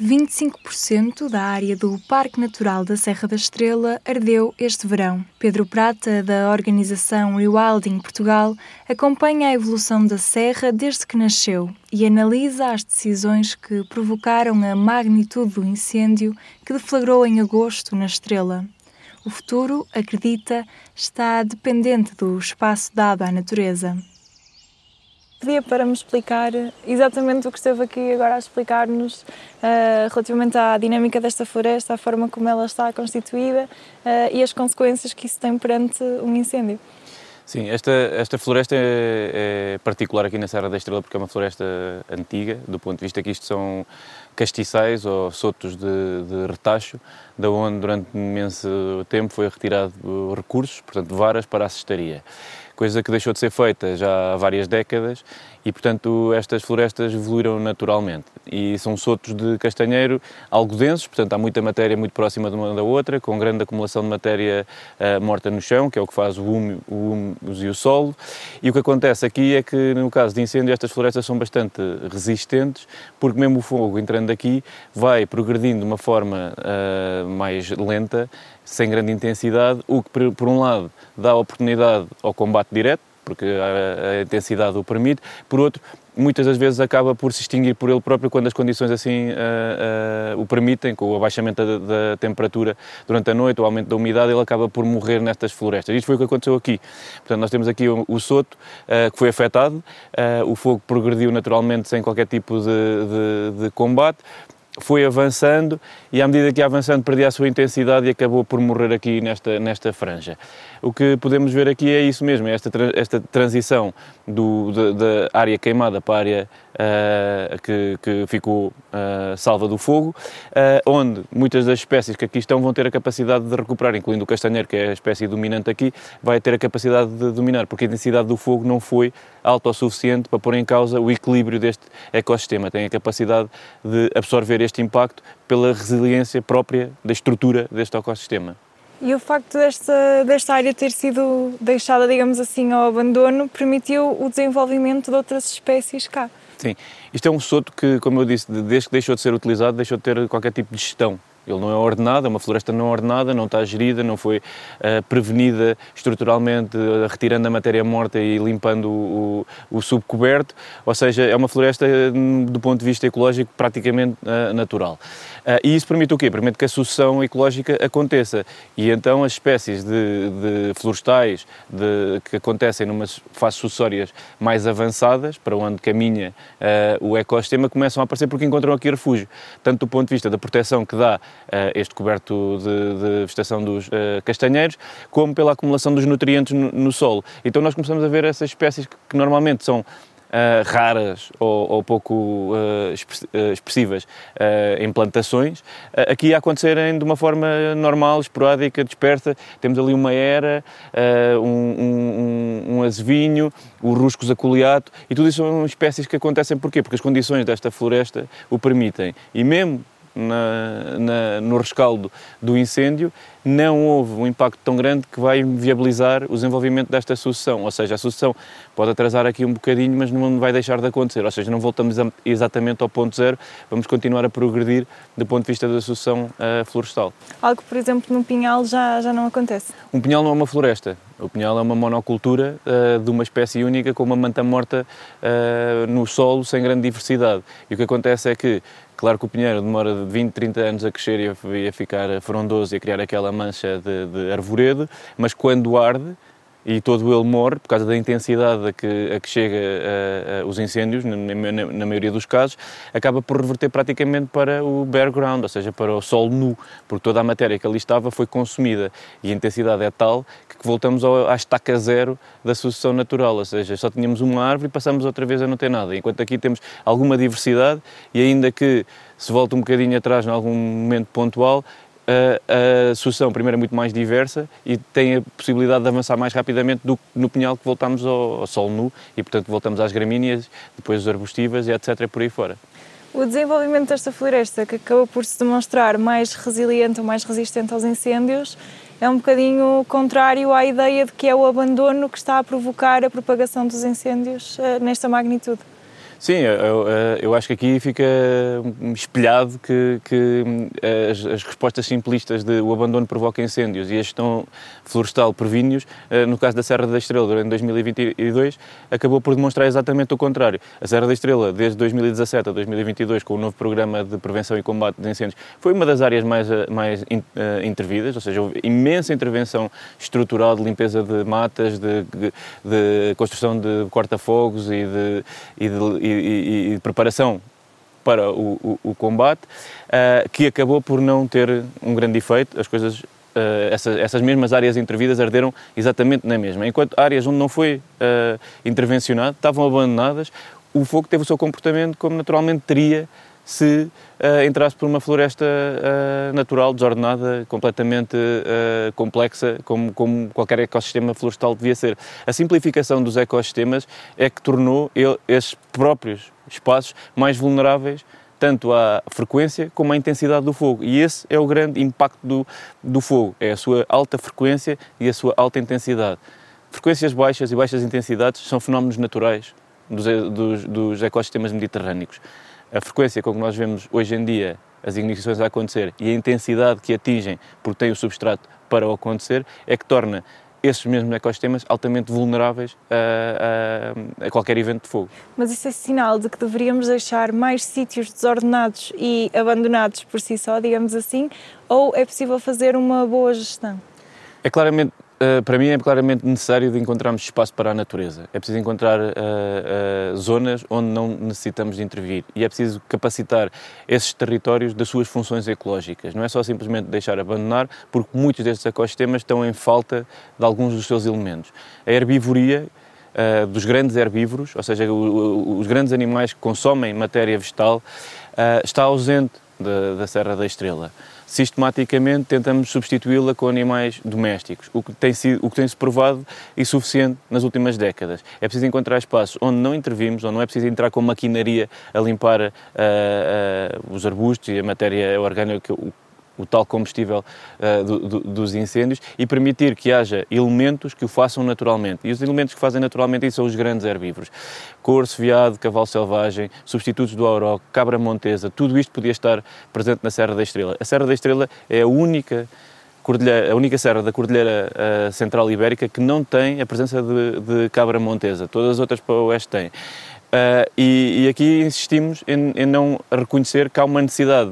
25% da área do Parque Natural da Serra da Estrela ardeu este verão. Pedro Prata, da organização Rewilding Portugal, acompanha a evolução da serra desde que nasceu e analisa as decisões que provocaram a magnitude do incêndio que deflagrou em agosto na Estrela. O futuro, acredita, está dependente do espaço dado à natureza pedia para me explicar exatamente o que esteve aqui agora a explicar-nos uh, relativamente à dinâmica desta floresta, à forma como ela está constituída uh, e as consequências que isso tem perante um incêndio. Sim, esta, esta floresta é, é, particular aqui na Serra da Estrela porque é uma floresta antiga, do ponto de vista que isto são castiçais ou sotos de, de retacho, da onde durante um imenso tempo foi retirado recursos, portanto varas para a cestaria coisa que deixou de ser feita já há várias décadas e, portanto, estas florestas evoluíram naturalmente. E são sotos de castanheiro algo densos, portanto, há muita matéria muito próxima de uma da outra, com grande acumulação de matéria uh, morta no chão, que é o que faz o humus, o e o solo. E o que acontece aqui é que, no caso de incêndio, estas florestas são bastante resistentes, porque mesmo o fogo entrando aqui vai progredindo de uma forma uh, mais lenta, sem grande intensidade, o que, por um lado, dá oportunidade ao combate direto, porque a, a, intensidade o permite, por outro, muitas das vezes acaba por se extinguir por ele próprio quando as condições assim uh, uh, o permitem, com o abaixamento da, da, temperatura durante a noite, o aumento da umidade, ele acaba por morrer nestas florestas. Isto foi o que aconteceu aqui. Portanto, nós temos aqui o, o soto uh, que foi afetado, o fogo progrediu naturalmente sem qualquer tipo de, de, de combate, foi avançando e à medida que ia avançando perdia a sua intensidade e acabou por morrer aqui nesta, nesta franja. O que podemos ver aqui é isso mesmo, é esta, esta transição do, da, da área queimada para a área uh, que, que, ficou uh, salva do fogo, uh, onde muitas das espécies que aqui estão vão ter a capacidade de recuperar, incluindo o castanheiro, que é a espécie dominante aqui, vai ter a capacidade de dominar, porque a intensidade do fogo não foi alta o suficiente para pôr em causa o equilíbrio deste ecossistema. Tem a capacidade de absorver este impacto pela resiliência própria da estrutura deste ecossistema. E o facto desta, desta área ter sido deixada, digamos assim, ao abandono, permitiu o desenvolvimento de outras espécies cá. Sim, isto é um soto que, como eu disse, desde que deixou de ser utilizado, deixou de ter qualquer tipo de gestão. Ele não é ordenado, é uma floresta não ordenada, não está gerida, não foi uh, prevenida estruturalmente, uh, retirando a matéria morta e limpando o, o, o, subcoberto, ou seja, é uma floresta, hum, do ponto de vista ecológico, praticamente uh, natural. e isso permite o quê? Permite que a sucessão ecológica aconteça e então as espécies de, de florestais de, que acontecem numas fases sucessórias mais avançadas, para onde caminha o ecossistema, começam a aparecer porque encontram aqui refúgio, tanto do ponto de vista da proteção que dá este coberto de, de vegetação dos uh, castanheiros, como pela acumulação dos nutrientes no, no, solo. Então nós começamos a ver essas espécies que, que normalmente são Uh, raras ou, ou pouco uh, expressivas uh, em plantações, aqui a acontecerem de uma forma normal, esporádica, dispersa. Temos ali uma era, um, um, um, azevinho, o ruscos aculeato, e tudo isso são espécies que acontecem porquê? Porque as condições desta floresta o permitem. E mesmo na, na, no rescaldo do incêndio, não houve um impacto tão grande que vai viabilizar o desenvolvimento desta sucessão. Ou seja, a sucessão pode atrasar aqui um bocadinho, mas não vai deixar de acontecer. Ou seja, não voltamos a, exatamente ao ponto zero, vamos continuar a progredir do ponto de vista da sucessão uh, florestal. Algo por exemplo, num pinhal já, já não acontece? Um pinhal não é uma floresta. O pinhal é uma monocultura uh, de uma espécie única com uma manta morta uh, no solo sem grande diversidade. E o que acontece é que Claro que o pinheiro demora de 20, 30 anos a crescer e a, ficar frondoso e a criar aquela mancha de, de arvoredo, mas quando arde, e todo ele morre por causa da intensidade a que, a que chega a, a, os incêndios, na, na, na, maioria dos casos, acaba por reverter praticamente para o bare ground, ou seja, para o solo nu, porque toda a matéria que ali estava foi consumida. E a intensidade é tal que voltamos ao, à estaca zero da sucessão natural, ou seja, só tínhamos uma árvore e passamos outra vez a não ter nada, enquanto aqui temos alguma diversidade e ainda que se volta um bocadinho atrás em algum momento pontual, a, sucessão primeiro é muito mais diversa e tem a possibilidade de avançar mais rapidamente do que no pinhal que voltamos ao, ao sol nu e portanto voltamos às gramíneas, depois as arbustivas e etc por aí fora. O desenvolvimento desta floresta, que acabou por se demonstrar mais resiliente ou mais resistente aos incêndios, é um bocadinho contrário à ideia de que é o abandono que está a provocar a propagação dos incêndios uh, nesta magnitude. Sim, eu, eu, acho que aqui fica espelhado que, que as, as, respostas simplistas de o abandono provoca incêndios e a gestão florestal previne-os, eh, no caso da Serra da Estrela, durante 2022, acabou por demonstrar exatamente o contrário. A Serra da Estrela, desde 2017 a 2022, com o novo programa de prevenção e combate de incêndios, foi uma das áreas mais, eh, mais uh, intervidas, ou seja, houve imensa intervenção estrutural de limpeza de matas, de, de, de construção de corta-fogos e de, e de e, e, preparação para o, o, o combate, uh, que acabou por não ter um grande efeito. As coisas, uh, essas, essas, mesmas áreas intervidas arderam exatamente na mesma. Enquanto áreas onde não foi uh, intervencionado estavam abandonadas, o fogo teve o seu comportamento como naturalmente teria se uh, entrasse por uma floresta uh, natural, desordenada, completamente uh, complexa, como, como, qualquer ecossistema florestal devia ser. A simplificação dos ecossistemas é que tornou ele, esses próprios espaços mais vulneráveis tanto à frequência como à intensidade do fogo. E esse é o grande impacto do, do fogo, é a sua alta frequência e a sua alta intensidade. Frequências baixas e baixas intensidades são fenómenos naturais dos, dos, dos ecossistemas mediterrâneos a frequência com que nós vemos hoje em dia as ignições a acontecer e a intensidade que atingem porque têm o substrato para o acontecer é que torna esses mesmos ecossistemas altamente vulneráveis a, a, a, qualquer evento de fogo. Mas isso é sinal de que deveríamos deixar mais sítios desordenados e abandonados por si só, digamos assim, ou é possível fazer uma boa gestão? É claramente Uh, para mim é claramente necessário de encontrarmos espaço para a natureza. É preciso encontrar uh, uh, zonas onde não necessitamos de intervir e é preciso capacitar esses territórios das suas funções ecológicas. Não é só simplesmente deixar abandonar, porque muitos destes ecossistemas estão em falta de alguns dos seus elementos. A herbivoria dos grandes herbívoros, ou seja, os grandes animais que consomem matéria vegetal, está ausente da Serra da Estrela sistematicamente tentamos substituí-la com animais domésticos, o que tem sido, o que tem se provado insuficiente nas últimas décadas. É preciso encontrar espaços onde não intervimos, onde não é preciso entrar com maquinaria a limpar uh, uh, os arbustos e a matéria orgânica, o tal combustível uh, do, do, dos incêndios e permitir que haja elementos que o façam naturalmente. E os elementos que fazem naturalmente são os grandes herbívoros. Corso, veado, cavalo selvagem, substitutos do auroque, cabra montesa, tudo isto podia estar presente na Serra da Estrela. A Serra da Estrela é a única a única serra da Cordilheira uh, Central Ibérica que não tem a presença de, de cabra montesa. Todas as outras para o oeste têm. Uh, e, e, aqui insistimos em, em, não reconhecer que há uma necessidade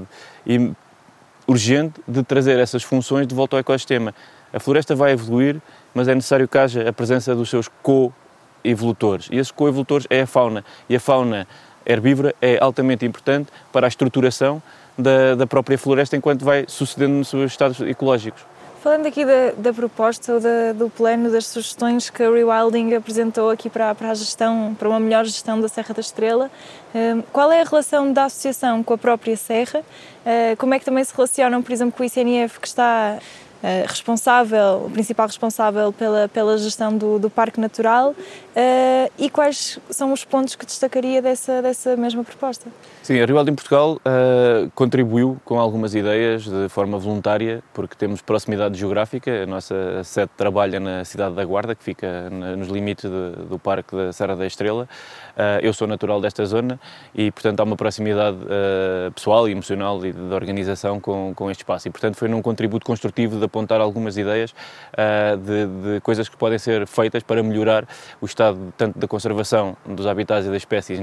urgente de trazer essas funções de volta ao ecossistema. A floresta vai evoluir, mas é necessário que haja a presença dos seus co-evolutores. E esses co-evolutores é a fauna. E a fauna herbívora é altamente importante para a estruturação da, da própria floresta enquanto vai sucedendo nos seus estados ecológicos. Falando aqui da, da proposta, da, do plano, das sugestões que a Rewilding apresentou aqui para, para a gestão, para uma melhor gestão da Serra da Estrela, hum, qual é a relação da associação com a própria Serra? Hum, como é que também se relacionam, por exemplo, com o ICNF que está uh, responsável, o principal responsável pela, pela gestão do, do Parque Natural uh, e quais são os pontos que destacaria dessa, dessa mesma proposta? Sim, a Rivaldo em Portugal uh, contribuiu com algumas ideias de forma voluntária, porque temos proximidade geográfica, a nossa sede trabalha na cidade da Guarda, que fica nos limites de, do Parque da Serra da Estrela. eu sou natural desta zona e, portanto, há uma proximidade pessoal e emocional e de organização com, com este espaço. E, portanto, foi num contributo construtivo da apontar algumas ideias uh, de, de, coisas que podem ser feitas para melhorar o estado tanto da conservação dos habitats e das espécies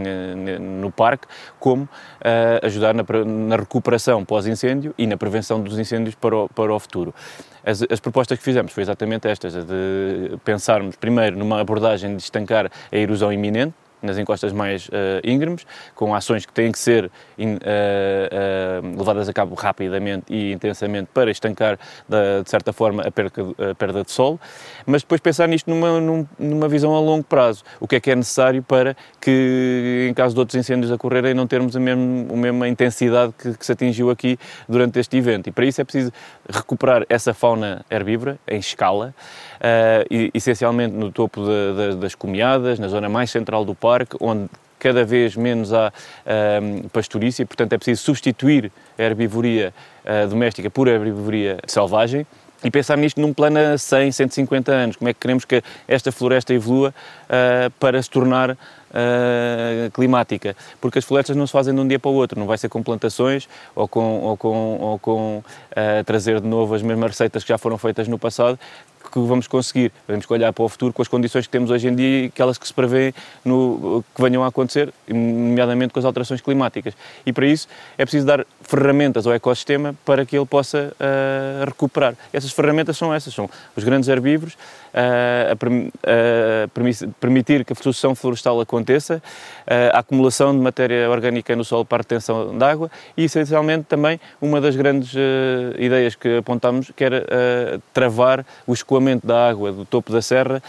no parque, como uh, ajudar na, na recuperação pós-incêndio e na prevenção dos incêndios para o, para o futuro. As, as, propostas que fizemos foi exatamente estas, de pensarmos primeiro numa abordagem de estancar a erosão iminente, nas encostas mais uh, íngremes, com ações que têm que ser in, uh, uh, levadas a cabo rapidamente e intensamente para estancar, de, de certa forma, a a perda de solo, mas depois pensar nisto numa, numa visão a longo prazo. O que é que é necessário para que, em caso de outros incêndios ocorrerem, não termos a, mesmo, a mesma intensidade que, que se atingiu aqui durante este evento. E para isso é preciso recuperar essa fauna herbívora em escala, uh, essencialmente no topo de, de, das comiadas, na zona mais central do parque, onde cada vez menos há uh, pastorícia, portanto é preciso substituir a herbivoria uh, doméstica por herbivoria selvagem. E pensar nisto num plano a 100, 150 anos. Como é que queremos que esta floresta evolua uh, para se tornar uh, climática, porque as florestas não se fazem de um dia para o outro, não vai ser com plantações ou com, ou com, ou com uh, trazer de novo as mesmas receitas que já foram feitas no passado, que vamos conseguir. Temos que olhar para o futuro com as condições que temos hoje em dia e aquelas que se prevêem no, que venham a acontecer, nomeadamente com as alterações climáticas. E para isso é preciso dar ferramentas ao ecossistema para que ele possa uh, recuperar. Essas ferramentas são essas, são os grandes herbívoros, uh, a, a permitir que a sucessão florestal aconteça, uh, a acumulação de matéria orgânica no solo para a retenção de água e, essencialmente, também uma das grandes ideias que apontámos, que era travar o escoamento da água do topo da serra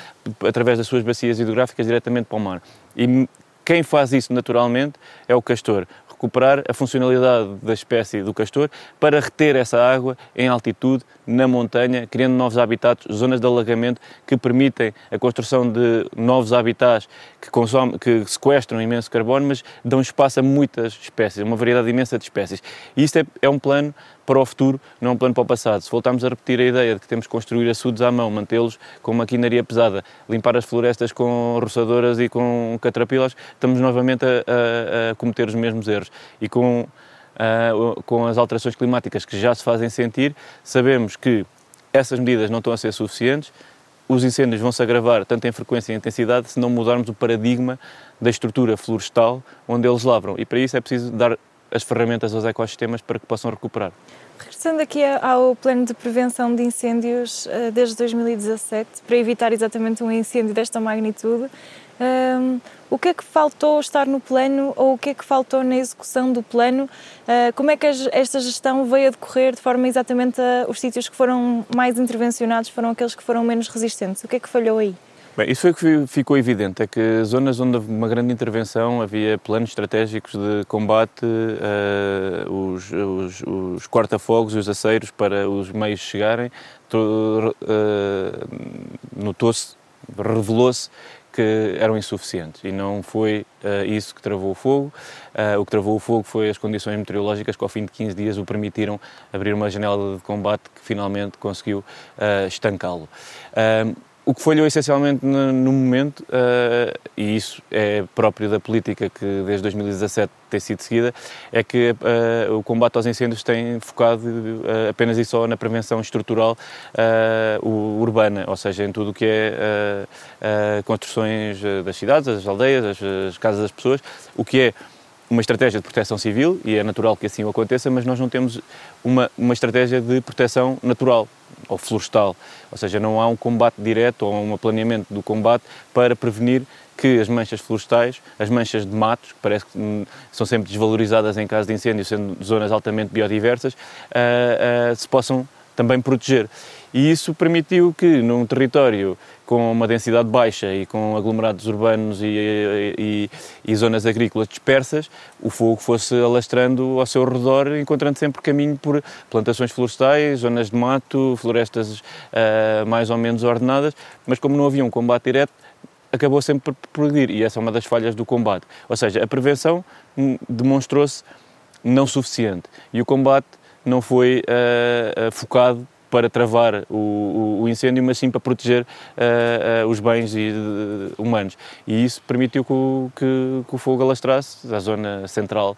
através das suas bacias hidrográficas diretamente para o mar. E quem faz isso naturalmente é o castor recuperar a funcionalidade da espécie do castor para reter essa água em altitude, na montanha, criando novos habitats, zonas de alagamento que permitem a construção de novos habitats que, consomem, que sequestram imenso carbono, mas dão espaço a muitas espécies, uma variedade imensa de espécies. E isto é, é um plano para o futuro, não um plano para o passado. Se voltarmos a repetir a ideia de que temos que construir açudes à mão, mantê-los com maquinaria pesada, limpar as florestas com roçadoras e com catrapilas, estamos novamente a, a, a cometer os mesmos erros. E com, a, com as alterações climáticas que já se fazem sentir, sabemos que essas medidas não estão a ser suficientes, os incêndios vão se agravar tanto em frequência e intensidade se não mudarmos o paradigma da estrutura florestal onde eles lavram. E para isso é preciso dar as ferramentas aos ecossistemas para que possam recuperar. Regressando aqui ao plano de prevenção de incêndios eh, desde 2017, para evitar exatamente um incêndio desta magnitude, um, ehm, o que é que faltou estar no plano ou o que é que faltou na execução do plano? Uh, como é que esta gestão veio a decorrer de forma exatamente a, os sítios que foram mais intervencionados foram aqueles que foram menos resistentes? O que é que falhou aí? Bem, isso foi que ficou evidente, é que zonas onde houve uma grande intervenção havia planos estratégicos de combate, uh, os, os, os corta-fogos e os aceiros para os meios chegarem, uh, notou-se, revelou-se que eram insuficientes e não foi uh, isso que travou o fogo. Uh, o que travou o fogo foi as condições meteorológicas que ao fim de 15 dias o permitiram abrir uma janela de combate que finalmente conseguiu uh, estancá-lo. O que falhou essencialmente no, momento, uh, e isso é próprio da política que desde 2017 tem sido seguida, é que uh, o combate aos incêndios tem focado uh, apenas e só na prevenção estrutural urbana, ou seja, em tudo o que é construções das cidades, das aldeias, as, as casas das pessoas, o que é uma estratégia de proteção civil, e é natural que assim aconteça, mas nós não temos uma, uma estratégia de proteção natural ou florestal, ou seja, não há um combate direto ou um planeamento do combate para prevenir que as manchas florestais, as manchas de matos, que parece que hum, são sempre desvalorizadas em caso de incêndio, sendo zonas altamente biodiversas, uh, uh, se possam também proteger. E isso permitiu que, num território com uma densidade baixa e com aglomerados urbanos e, e, e, zonas agrícolas dispersas, o fogo fosse alastrando ao seu redor, encontrando sempre caminho por plantações florestais, zonas de mato, florestas uh, mais ou menos ordenadas, mas como não havia um combate direto, acabou sempre por progredir e essa é uma das falhas do combate. Ou seja, a prevenção hum, demonstrou-se não suficiente e o combate não foi uh, focado para travar o, o, incêndio, mas sim para proteger uh, uh, os bens e, uh, humanos. E isso permitiu que o, que, que o fogo alastrasse a zona central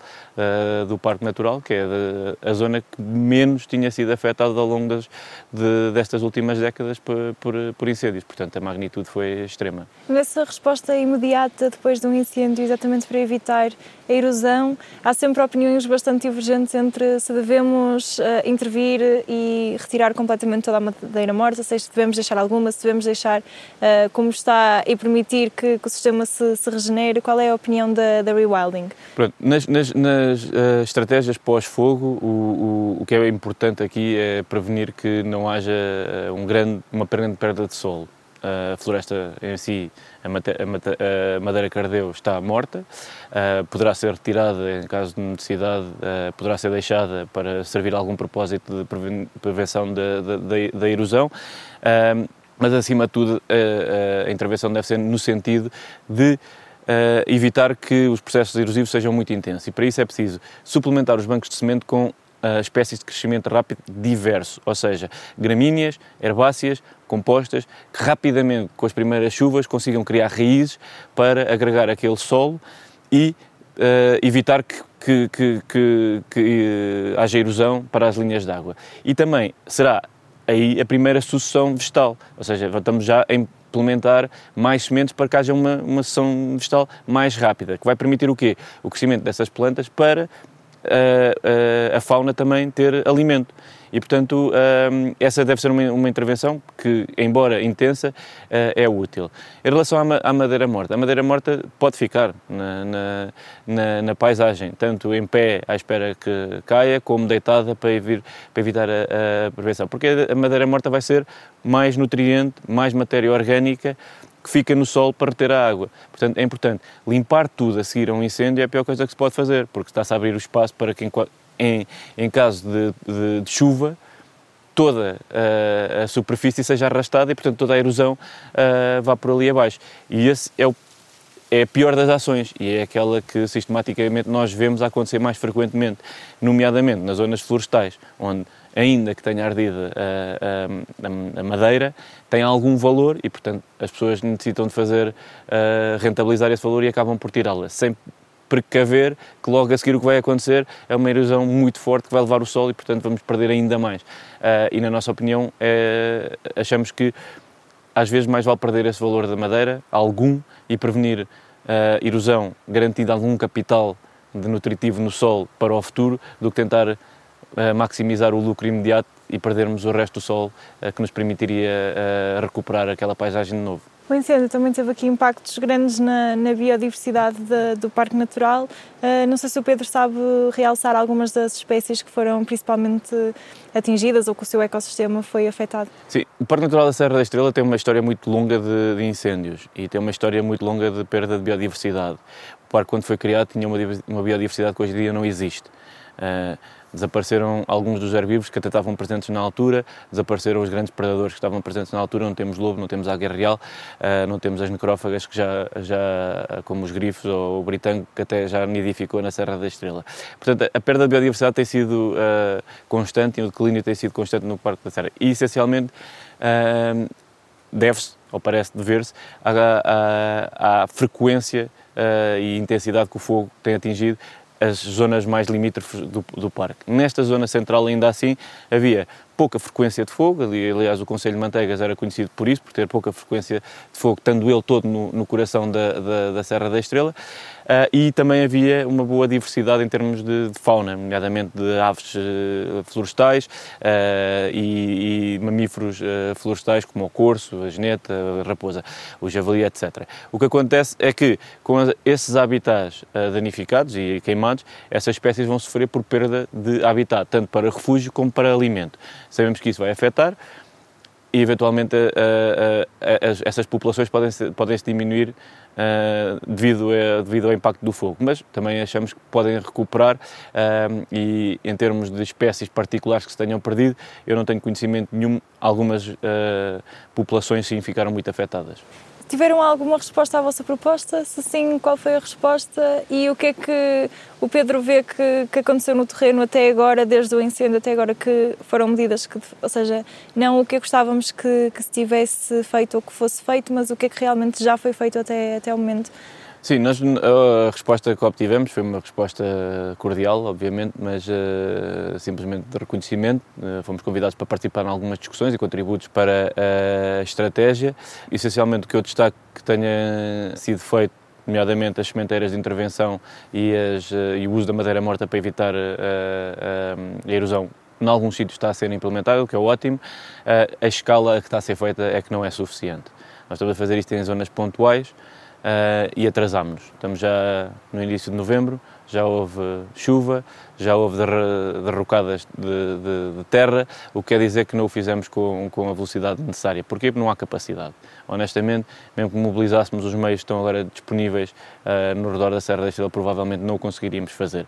do Parque Natural, que é de, a zona que menos tinha sido afetada ao longo das, de, destas últimas décadas por, por, por, incêndios. Portanto, a magnitude foi extrema. Nessa resposta imediata depois de um incêndio, exatamente para evitar a erosão, há sempre opiniões bastante divergentes entre se devemos intervir e retirar completamente toda a madeira morta, se devemos deixar alguma, se devemos deixar uh, como está e permitir que, que o sistema se, se, regenere. Qual é a opinião da, da Rewilding? Pronto, nas, nas, nas uh, estratégias pós-fogo, o, o, o, que é importante aqui é prevenir que não haja eh, um grande, uma grande perda de solo a floresta em si, a, a, madeira cardeu está morta, uh, poderá ser retirada em caso de necessidade, uh, poderá ser deixada para servir a algum propósito de prevenção da, erosão. Uh, mas, acima de tudo, a intervenção deve ser no sentido de evitar que os processos erosivos sejam muito intensos. E para isso é preciso suplementar os bancos de cimento com uh, espécies de crescimento rápido diverso, ou seja, gramíneas, herbáceas, compostas, que rapidamente, com as primeiras chuvas, consigam criar raízes para agregar aquele solo e uh, evitar que, que, que, que, que uh, haja erosão para as linhas de água. E também será aí a primeira sucessão vegetal, ou seja, estamos já a implementar mais sementes para que haja uma, uma sucessão vegetal mais rápida, que vai permitir o quê? O crescimento dessas plantas para a, a, a fauna também ter alimento. E, portanto, essa deve ser uma, uma intervenção que, embora intensa, eh, é útil. Em relação à, madeira morta, a madeira morta pode ficar na, na, na, na, paisagem, tanto em pé à espera que caia, como deitada para, evir, para evitar a, a prevenção. Porque a madeira morta vai ser mais nutriente, mais matéria orgânica que fica no solo para reter a água. Portanto, é importante limpar tudo a seguir a um incêndio é a pior coisa que se pode fazer, porque está-se a abrir o espaço para que em, em caso de, de, de chuva, toda a, a, superfície seja arrastada e, portanto, toda a erosão uh, vá por ali abaixo. E esse é, o, é a pior das ações e é aquela que sistematicamente nós vemos acontecer mais frequentemente, nomeadamente nas zonas florestais, onde ainda que tenha ardido a, a, a, madeira, tem algum valor e, portanto, as pessoas necessitam de fazer, uh, rentabilizar esse valor e acabam por tirá-la, sem precaver que logo a seguir o que vai acontecer é uma erosão muito forte que vai levar o solo e, portanto, vamos perder ainda mais. Uh, e, na nossa opinião, é, achamos que às vezes mais vale perder esse valor da madeira, algum, e prevenir uh, erosão, garantindo algum capital de nutritivo no solo para o futuro, do que tentar maximizar o lucro imediato e perdermos o resto do solo que nos permitiria recuperar aquela paisagem de novo. O incêndio também teve aqui impactos grandes na, na biodiversidade de, do Parque Natural. Uh, não sei se o Pedro sabe realçar algumas das espécies que foram principalmente atingidas ou que o seu ecossistema foi afetado. Sim, o Parque Natural da Serra da Estrela tem uma história muito longa de, de incêndios e tem uma história muito longa de perda de biodiversidade. O parque, quando foi criado, tinha uma, uma biodiversidade que hoje em dia não existe. Uh, Desapareceram alguns dos herbívoros que até estavam presentes na altura, desapareceram os grandes predadores que estavam presentes na altura, não temos lobo, não temos águia real, uh, não temos as necrófagas que já, já, como os grifos ou o britânico, que até já nidificou na Serra da Estrela. Portanto, a perda de biodiversidade tem sido uh, constante e o declínio tem sido constante no Parque da Serra. E, essencialmente, uh, deve-se, ou parece dever-se, à, à, à frequência e intensidade que o fogo tem atingido as zonas mais limítrofes do, do, parque. Nesta zona central, ainda assim, havia pouca frequência de fogo, ali, aliás o Conselho de Manteigas era conhecido por isso, por ter pouca frequência de fogo, estando ele todo no, no coração da, da, da, Serra da Estrela, uh, e também havia uma boa diversidade em termos de, de fauna, nomeadamente de aves uh, florestais uh, e, e, mamíferos florestais como o corso, a geneta, a raposa, o javali, etc. O que acontece é que com esses habitats danificados e queimados, essas espécies vão sofrer por perda de habitat, tanto para refúgio como para alimento sabemos que isso vai afetar e eventualmente essas populações podem -se, podem -se diminuir uh, devido, a, devido ao impacto do fogo, mas também achamos que podem recuperar uh, e em termos de espécies particulares que se tenham perdido, eu não tenho conhecimento nenhum, algumas uh, populações sim ficaram muito afetadas. Tiveram alguma resposta à vossa proposta? Se sim, qual foi a resposta e o que é que o Pedro vê que, que aconteceu no terreno até agora, desde o incêndio até agora, que foram medidas que, ou seja, não o que gostávamos que, que se tivesse feito ou que fosse feito, mas o que é que realmente já foi feito até, até o momento? Sim, nós, a resposta que obtivemos foi uma resposta cordial, obviamente, mas uh, simplesmente de reconhecimento. Uh, fomos convidados para participar em algumas discussões e contributos para a estratégia. Essencialmente, o que eu destaco que tenha sido feito nomeadamente as sementeiras de intervenção e, as, e o uso da madeira morta para evitar a erosão em alguns sítios está a ser implementado, o que é ótimo. a escala que está a ser feita é que não é suficiente. Nós estamos a fazer isto em zonas pontuais, uh, e atrasámos-nos. Estamos já no início de novembro, já houve chuva, já houve derrocadas de, de, de, terra, o que quer dizer que não o fizemos com, com a velocidade necessária. Porquê? Porque não há capacidade. Honestamente, mesmo que mobilizássemos os meios que estão agora disponíveis uh, no redor da Serra da Estrela, provavelmente não o conseguiríamos fazer.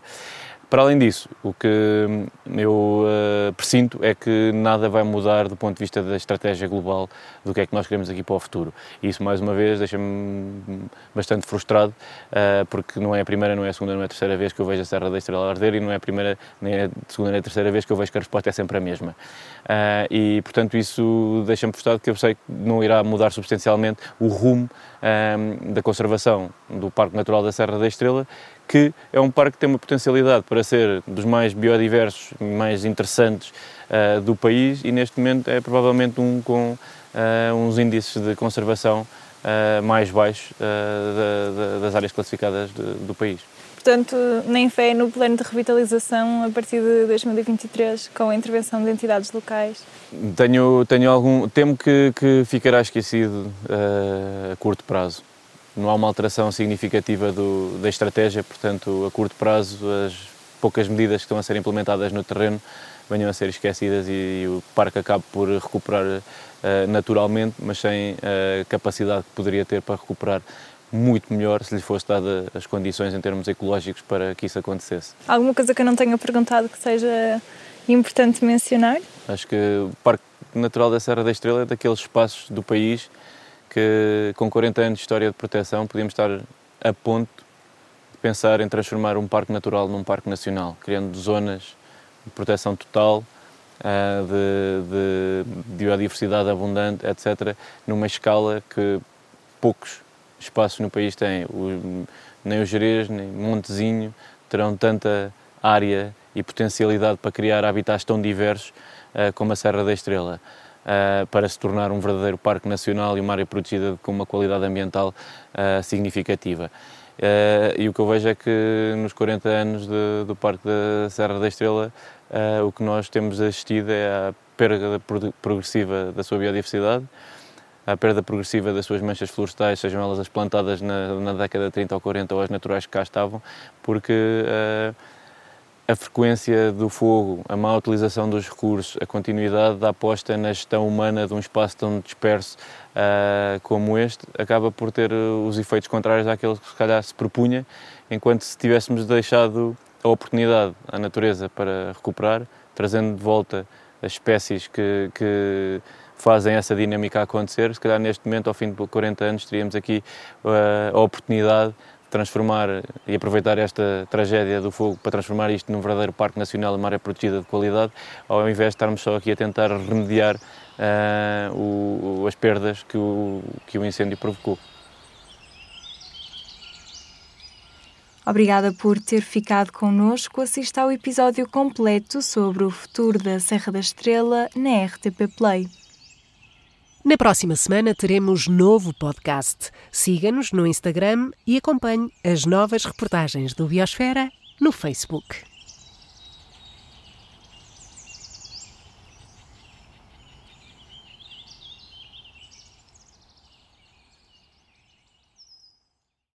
Para além disso, o que eu uh, presinto é que nada vai mudar do ponto de vista da estratégia global do que é que nós queremos aqui para o futuro. E isso, mais uma vez, deixa-me bastante frustrado, uh, porque não é a primeira, não é a segunda, não é a terceira vez que eu vejo a Serra da Estrela arder e não é a primeira, nem a segunda, nem a terceira vez que eu vejo que a resposta é sempre a mesma. Uh, e, portanto, isso deixa-me frustrado, porque eu sei que não irá mudar substancialmente o rumo da conservação do Parque Natural da Serra da Estrela, que é um parque que tem uma potencialidade para ser dos mais biodiversos, mais interessantes uh, do país e neste momento é provavelmente um com uh, uns índices de conservação uh, mais baixos das áreas classificadas de, do país. Portanto, nem fé no plano de revitalização a partir de 2023 com a intervenção de entidades locais? Tenho, tenho algum. Temo que, que ficará esquecido a curto prazo não há uma alteração significativa do, da estratégia, portanto, a curto prazo, as poucas medidas que estão a ser implementadas no terreno venham a ser esquecidas e, e o parque acabe por recuperar uh, naturalmente, mas sem a capacidade que poderia ter para recuperar muito melhor se lhe fosse dada as condições em termos ecológicos para que isso acontecesse. Alguma coisa que eu não tenha perguntado que seja importante mencionar? Acho que o Parque Natural da Serra da Estrela é daqueles espaços do país que com 40 anos de história de proteção podíamos estar a ponto de pensar em transformar um parque natural num parque nacional, criando zonas de proteção total, eh, de, de biodiversidade abundante, etc., numa escala que poucos espaços no país têm. nem o Jerez, nem Montezinho terão tanta área e potencialidade para criar habitats tão diversos eh, como a Serra da Estrela uh, para se tornar um verdadeiro parque nacional e uma área protegida com uma qualidade ambiental uh, significativa. Uh, e o que eu vejo é que nos 40 anos de, do Parque da Serra da Estrela, o que nós temos assistido é a perda progressiva da sua biodiversidade, a perda progressiva das suas manchas florestais, sejam elas as plantadas na, na década de 30 ou 40 ou as naturais que cá estavam, porque a frequência do fogo, a má utilização dos recursos, a continuidade da aposta na gestão humana de um espaço tão disperso uh, como este, acaba por ter os efeitos contrários àqueles que se calhar se propunha, enquanto se tivéssemos deixado a oportunidade à natureza para recuperar, trazendo de volta as espécies que, que fazem essa dinâmica acontecer, se calhar neste momento, ao fim de 40 anos, teríamos aqui uh, a oportunidade transformar e aproveitar esta tragédia do fogo para transformar isto num verdadeiro parque nacional, uma área protegida de qualidade, ao invés de estarmos só aqui a tentar remediar uh, o, as perdas que o, que o incêndio provocou. Obrigada por ter ficado connosco. Assista ao episódio completo sobre o futuro da Serra da Estrela na RTP Play. Na próxima semana teremos novo podcast. Siga-nos no Instagram e acompanhe as novas reportagens do Biosfera no Facebook.